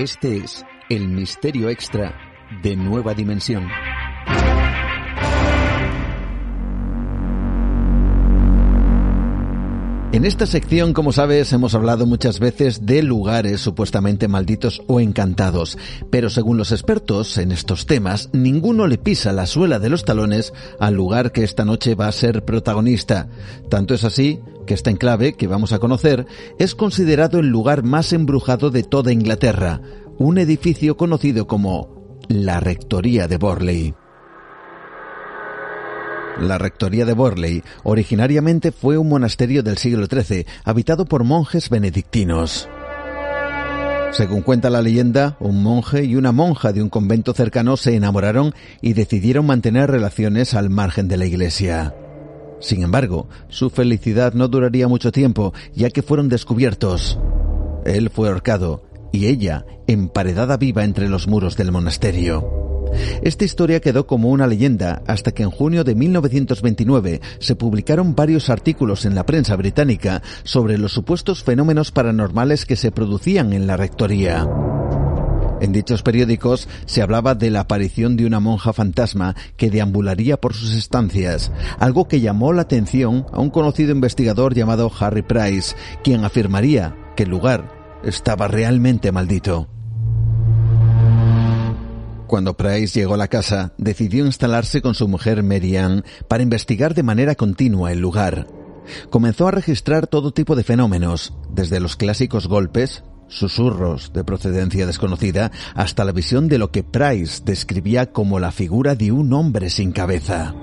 Este es el misterio extra de Nueva Dimensión. En esta sección, como sabes, hemos hablado muchas veces de lugares supuestamente malditos o encantados, pero según los expertos en estos temas, ninguno le pisa la suela de los talones al lugar que esta noche va a ser protagonista. Tanto es así que este enclave que vamos a conocer es considerado el lugar más embrujado de toda Inglaterra, un edificio conocido como la Rectoría de Borley. La rectoría de Borley originariamente fue un monasterio del siglo XIII, habitado por monjes benedictinos. Según cuenta la leyenda, un monje y una monja de un convento cercano se enamoraron y decidieron mantener relaciones al margen de la iglesia. Sin embargo, su felicidad no duraría mucho tiempo, ya que fueron descubiertos. Él fue ahorcado y ella emparedada viva entre los muros del monasterio. Esta historia quedó como una leyenda hasta que en junio de 1929 se publicaron varios artículos en la prensa británica sobre los supuestos fenómenos paranormales que se producían en la rectoría. En dichos periódicos se hablaba de la aparición de una monja fantasma que deambularía por sus estancias, algo que llamó la atención a un conocido investigador llamado Harry Price, quien afirmaría que el lugar estaba realmente maldito. Cuando Price llegó a la casa, decidió instalarse con su mujer Marianne para investigar de manera continua el lugar. Comenzó a registrar todo tipo de fenómenos, desde los clásicos golpes, susurros de procedencia desconocida, hasta la visión de lo que Price describía como la figura de un hombre sin cabeza.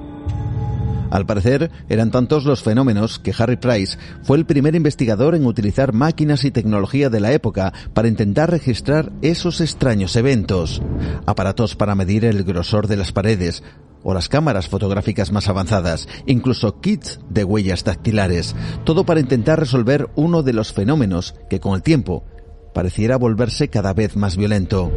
Al parecer, eran tantos los fenómenos que Harry Price fue el primer investigador en utilizar máquinas y tecnología de la época para intentar registrar esos extraños eventos. Aparatos para medir el grosor de las paredes, o las cámaras fotográficas más avanzadas, incluso kits de huellas dactilares, todo para intentar resolver uno de los fenómenos que con el tiempo pareciera volverse cada vez más violento.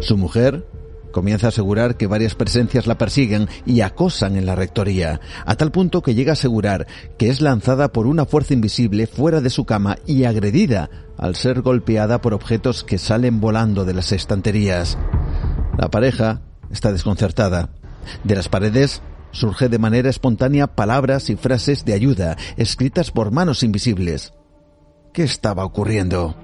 Su mujer, comienza a asegurar que varias presencias la persiguen y acosan en la rectoría, a tal punto que llega a asegurar que es lanzada por una fuerza invisible fuera de su cama y agredida al ser golpeada por objetos que salen volando de las estanterías. La pareja está desconcertada. De las paredes surge de manera espontánea palabras y frases de ayuda escritas por manos invisibles. ¿Qué estaba ocurriendo?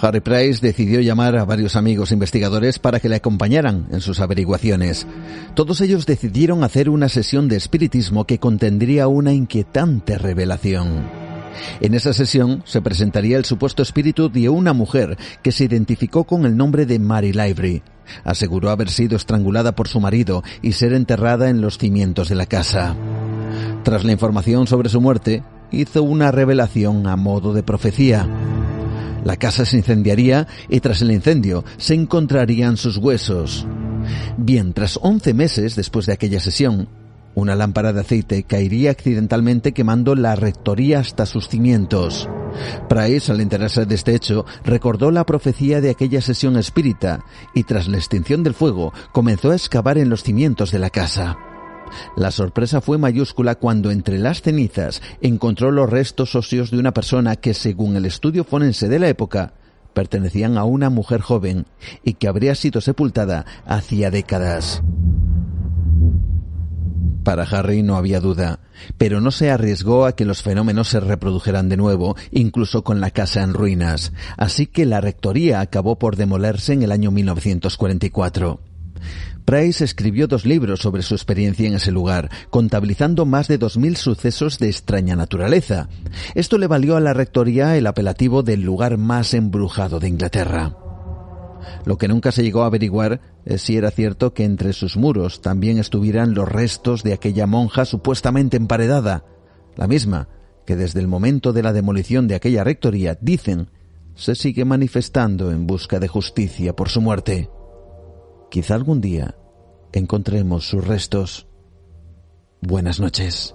Harry Price decidió llamar a varios amigos investigadores para que le acompañaran en sus averiguaciones. Todos ellos decidieron hacer una sesión de espiritismo que contendría una inquietante revelación. En esa sesión se presentaría el supuesto espíritu de una mujer que se identificó con el nombre de Mary Lively. Aseguró haber sido estrangulada por su marido y ser enterrada en los cimientos de la casa. Tras la información sobre su muerte, hizo una revelación a modo de profecía. La casa se incendiaría y tras el incendio se encontrarían sus huesos. Bien, tras 11 meses después de aquella sesión, una lámpara de aceite caería accidentalmente quemando la rectoría hasta sus cimientos. Price, al enterarse de este hecho, recordó la profecía de aquella sesión espírita y tras la extinción del fuego comenzó a excavar en los cimientos de la casa. La sorpresa fue mayúscula cuando entre las cenizas encontró los restos óseos de una persona que, según el estudio forense de la época, pertenecían a una mujer joven y que habría sido sepultada hacía décadas. Para Harry no había duda, pero no se arriesgó a que los fenómenos se reprodujeran de nuevo, incluso con la casa en ruinas, así que la rectoría acabó por demolerse en el año 1944. Price escribió dos libros sobre su experiencia en ese lugar, contabilizando más de 2.000 sucesos de extraña naturaleza. Esto le valió a la rectoría el apelativo del lugar más embrujado de Inglaterra. Lo que nunca se llegó a averiguar es si era cierto que entre sus muros también estuvieran los restos de aquella monja supuestamente emparedada, la misma que desde el momento de la demolición de aquella rectoría, dicen, se sigue manifestando en busca de justicia por su muerte. Quizá algún día encontremos sus restos. Buenas noches.